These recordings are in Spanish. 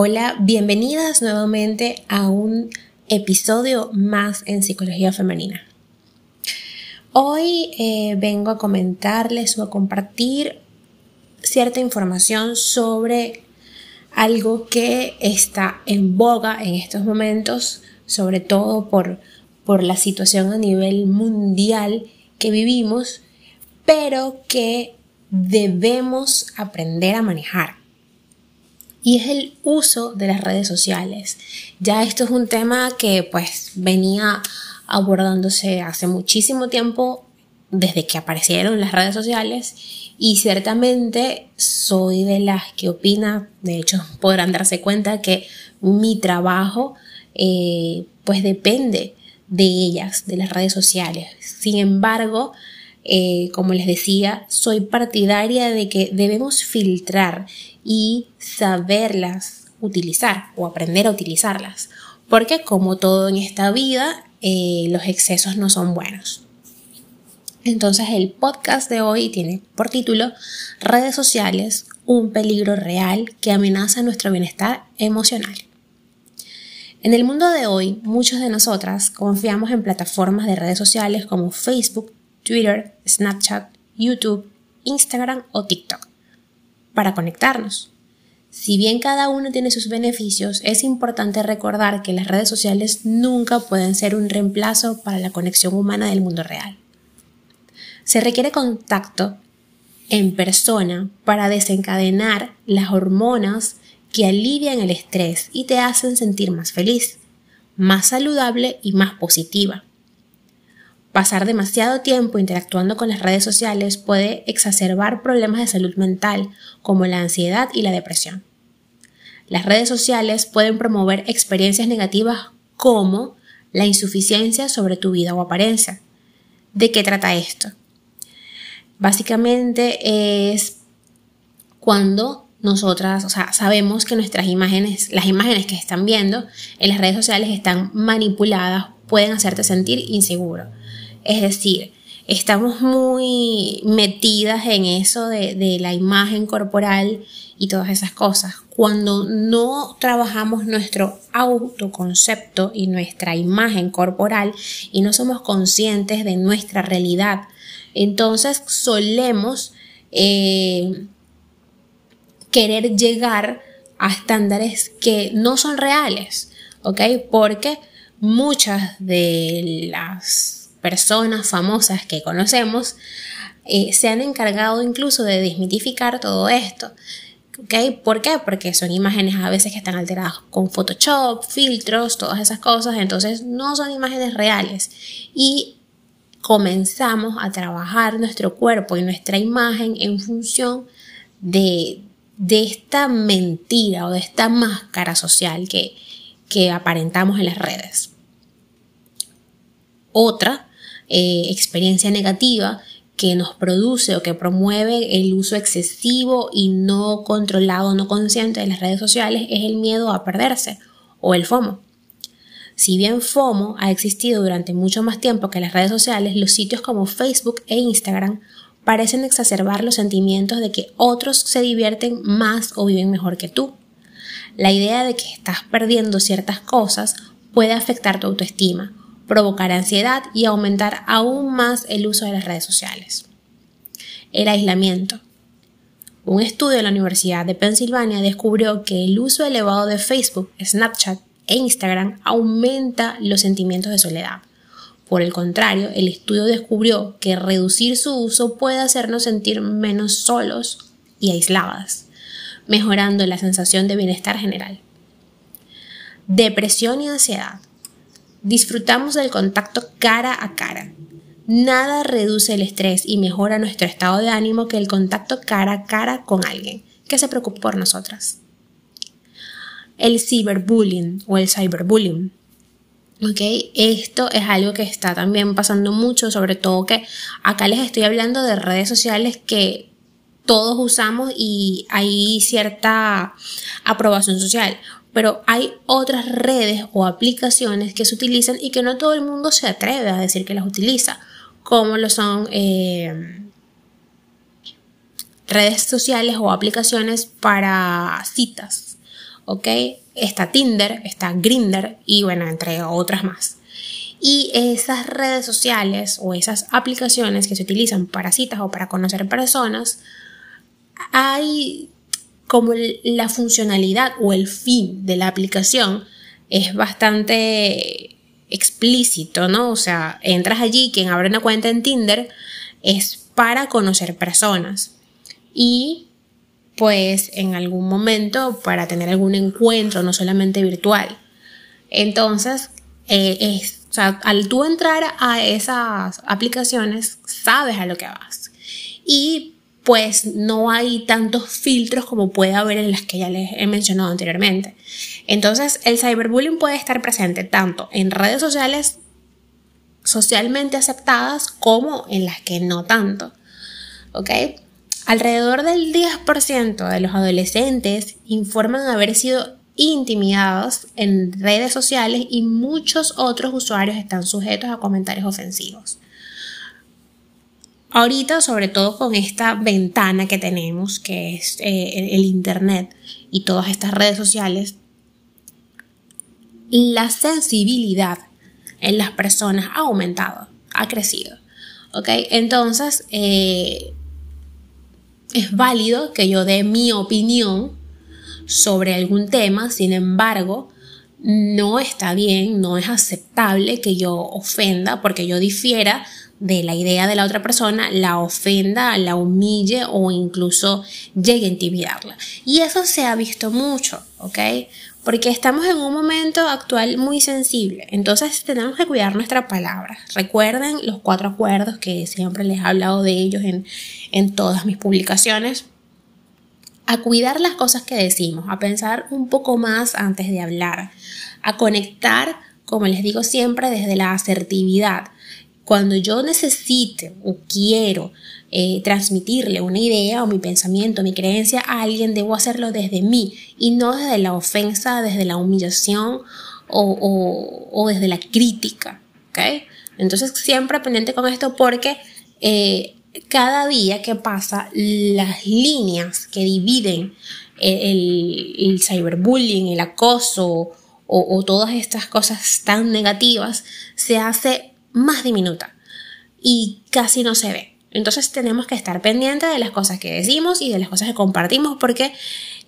Hola, bienvenidas nuevamente a un episodio más en Psicología Femenina. Hoy eh, vengo a comentarles o a compartir cierta información sobre algo que está en boga en estos momentos, sobre todo por, por la situación a nivel mundial que vivimos, pero que debemos aprender a manejar y es el uso de las redes sociales. Ya esto es un tema que pues venía abordándose hace muchísimo tiempo desde que aparecieron las redes sociales y ciertamente soy de las que opina, de hecho podrán darse cuenta que mi trabajo eh, pues depende de ellas, de las redes sociales. Sin embargo, eh, como les decía, soy partidaria de que debemos filtrar y saberlas utilizar o aprender a utilizarlas. Porque como todo en esta vida, eh, los excesos no son buenos. Entonces el podcast de hoy tiene por título Redes sociales, un peligro real que amenaza nuestro bienestar emocional. En el mundo de hoy, muchas de nosotras confiamos en plataformas de redes sociales como Facebook, Twitter, Snapchat, YouTube, Instagram o TikTok para conectarnos. Si bien cada uno tiene sus beneficios, es importante recordar que las redes sociales nunca pueden ser un reemplazo para la conexión humana del mundo real. Se requiere contacto en persona para desencadenar las hormonas que alivian el estrés y te hacen sentir más feliz, más saludable y más positiva. Pasar demasiado tiempo interactuando con las redes sociales puede exacerbar problemas de salud mental como la ansiedad y la depresión. Las redes sociales pueden promover experiencias negativas como la insuficiencia sobre tu vida o apariencia. ¿De qué trata esto? Básicamente es cuando nosotras, o sea, sabemos que nuestras imágenes, las imágenes que están viendo en las redes sociales están manipuladas, pueden hacerte sentir inseguro. Es decir, estamos muy metidas en eso de, la imagen corporal y todas esas cosas. Cuando no trabajamos nuestro autoconcepto y nuestra imagen corporal y no somos conscientes de nuestra realidad, entonces solemos eh, querer llegar a estándares que no son reales, ¿ok? Porque muchas de las personas famosas que conocemos eh, se han encargado incluso de desmitificar todo esto. ¿Por qué? Porque son imágenes a veces que están alteradas con Photoshop, filtros, todas esas cosas, entonces no son imágenes reales. Y comenzamos a trabajar nuestro cuerpo y nuestra imagen en función de, de esta mentira o de esta máscara social que, que aparentamos en las redes. Otra eh, experiencia negativa que nos produce o que promueve el uso excesivo y no controlado, no consciente de las redes sociales es el miedo a perderse o el FOMO. Si bien FOMO ha existido durante mucho más tiempo que las redes sociales, los sitios como Facebook e Instagram parecen exacerbar los sentimientos de que otros se divierten más o viven mejor que tú. La idea de que estás perdiendo ciertas cosas puede afectar tu autoestima provocar ansiedad y aumentar aún más el uso de las redes sociales. El aislamiento. Un estudio de la Universidad de Pensilvania descubrió que el uso elevado de Facebook, Snapchat e Instagram aumenta los sentimientos de soledad. Por el contrario, el estudio descubrió que reducir su uso puede hacernos sentir menos solos y aisladas, mejorando la sensación de bienestar general. Depresión y ansiedad. Disfrutamos del contacto cara a cara. Nada reduce el estrés y mejora nuestro estado de ánimo que el contacto cara a cara con alguien que se preocupe por nosotras. El ciberbullying o el cyberbullying. ¿Ok? Esto es algo que está también pasando mucho, sobre todo que acá les estoy hablando de redes sociales que todos usamos y hay cierta aprobación social pero hay otras redes o aplicaciones que se utilizan y que no todo el mundo se atreve a decir que las utiliza, como lo son eh, redes sociales o aplicaciones para citas, ¿ok? Está Tinder, está Grinder y bueno, entre otras más. Y esas redes sociales o esas aplicaciones que se utilizan para citas o para conocer personas, hay como la funcionalidad o el fin de la aplicación es bastante explícito, ¿no? O sea, entras allí, quien abre una cuenta en Tinder es para conocer personas y pues en algún momento para tener algún encuentro, no solamente virtual. Entonces, eh, o sea, al tú entrar a esas aplicaciones, sabes a lo que vas. Y pues no hay tantos filtros como puede haber en las que ya les he mencionado anteriormente. Entonces, el cyberbullying puede estar presente tanto en redes sociales socialmente aceptadas como en las que no tanto. ¿Ok? Alrededor del 10% de los adolescentes informan haber sido intimidados en redes sociales y muchos otros usuarios están sujetos a comentarios ofensivos. Ahorita, sobre todo con esta ventana que tenemos, que es eh, el Internet y todas estas redes sociales, la sensibilidad en las personas ha aumentado, ha crecido. ¿Ok? Entonces, eh, es válido que yo dé mi opinión sobre algún tema, sin embargo, no está bien, no es aceptable que yo ofenda porque yo difiera de la idea de la otra persona, la ofenda, la humille o incluso llegue a intimidarla. Y eso se ha visto mucho, ¿ok? Porque estamos en un momento actual muy sensible, entonces tenemos que cuidar nuestra palabra. Recuerden los cuatro acuerdos que siempre les he hablado de ellos en, en todas mis publicaciones. A cuidar las cosas que decimos, a pensar un poco más antes de hablar, a conectar, como les digo siempre, desde la asertividad cuando yo necesite o quiero eh, transmitirle una idea o mi pensamiento, mi creencia a alguien, debo hacerlo desde mí y no desde la ofensa, desde la humillación o, desde la crítica. Entonces siempre pendiente con esto porque eh, cada día que pasa las líneas que dividen eh, el, el cyberbullying, el acoso o, todas estas cosas tan negativas se hace más diminuta y casi no se ve. Entonces tenemos que estar pendientes de las cosas que decimos y de las cosas que compartimos porque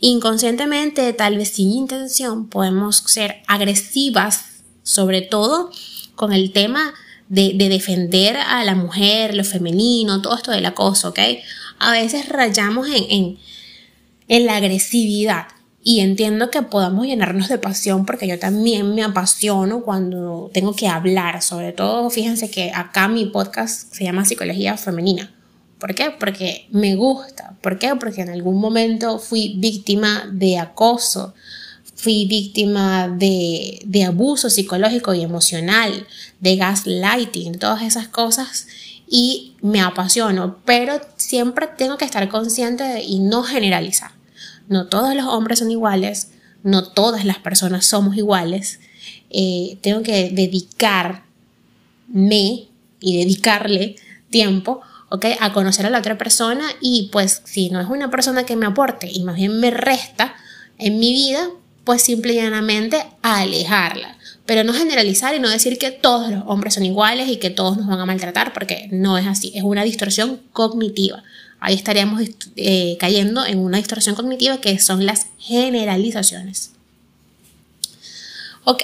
inconscientemente, tal vez sin intención, podemos ser agresivas, sobre todo con el tema de, defender a la mujer, lo femenino, todo esto del acoso, ¿ok? A veces rayamos en, en, en la agresividad y entiendo que podamos llenarnos de pasión porque yo también me apasiono cuando tengo que hablar. Sobre todo, fíjense que acá mi podcast se llama Psicología Femenina. ¿Por qué? Porque me gusta. ¿Por qué? Porque en algún momento fui víctima de acoso, fui víctima de, de abuso psicológico y emocional, de gaslighting, todas esas cosas y me apasiono, pero siempre tengo que estar consciente y no generalizar no todos los hombres son iguales, no todas las personas somos iguales. Eh, tengo que dedicarme y dedicarle tiempo a conocer a la otra persona y pues si no es una persona que me aporte y más bien me resta en mi vida, pues simple y llanamente alejarla. Pero no generalizar y no decir que todos los hombres son iguales y que todos nos van a maltratar, porque no es así, es una distorsión cognitiva ahí estaríamos eh, cayendo en una distorsión cognitiva que son las generalizaciones. Ok,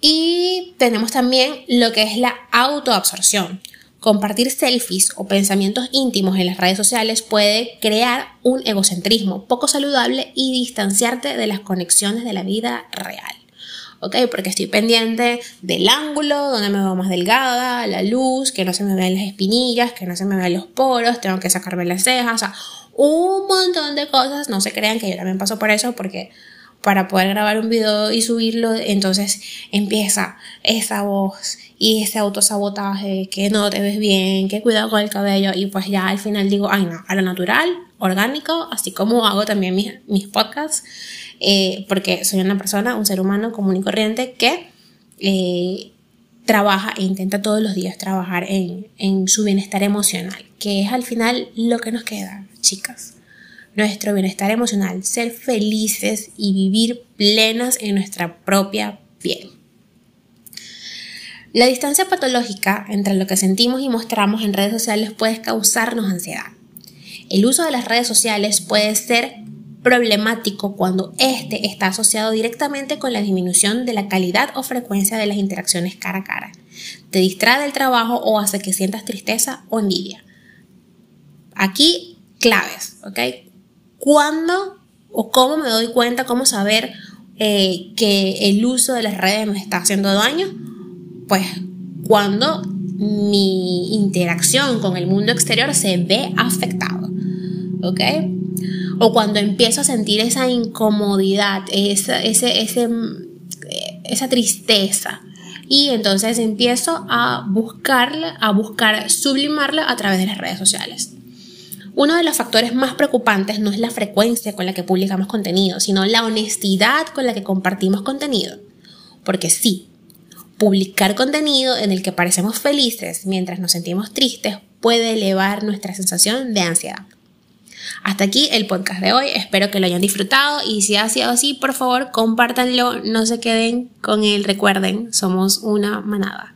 y tenemos también lo que es la autoabsorción. Compartir selfies o pensamientos íntimos en las redes sociales puede crear un egocentrismo poco saludable y distanciarte de las conexiones de la vida real. ¿Ok? Porque estoy pendiente del ángulo, donde me veo más delgada, la luz, que no se me vean las espinillas, que no se me vean los poros, tengo que sacarme las cejas, o sea, un montón de cosas. No se crean que yo también paso por eso, porque para poder grabar un video y subirlo, entonces empieza esa voz y ese autosabotaje, que no te ves bien, que cuidado con el cabello, y pues ya al final digo, ay no, a lo natural, orgánico, así como hago también mis, mis podcasts eh, porque soy una persona, un ser humano común y corriente que eh, trabaja e intenta todos los días trabajar en, en su bienestar emocional, que es al final lo que nos queda, chicas. Nuestro bienestar emocional, ser felices y vivir plenas en nuestra propia piel. La distancia patológica entre lo que sentimos y mostramos en redes sociales puede causarnos ansiedad. El uso de las redes sociales puede ser problemático cuando este está asociado directamente con la disminución de la calidad o frecuencia de las interacciones cara a cara. Te distrae del trabajo o hace que sientas tristeza o envidia. Aquí, claves, ¿ok? ¿Cuándo o cómo me doy cuenta, cómo saber eh, que el uso de las redes me está haciendo daño? Pues cuando mi interacción con el mundo exterior se ve afectado, ¿ok? O cuando empiezo a sentir esa incomodidad, esa, ese, ese, esa tristeza. Y entonces empiezo a buscarla, a buscar sublimarla a través de las redes sociales. Uno de los factores más preocupantes no es la frecuencia con la que publicamos contenido, sino la honestidad con la que compartimos contenido. Porque sí, publicar contenido en el que parecemos felices mientras nos sentimos tristes puede elevar nuestra sensación de ansiedad. Hasta aquí el podcast de hoy, espero que lo hayan disfrutado. Y si ha sido así, por favor, compártanlo, no se queden con él, recuerden, somos una manada.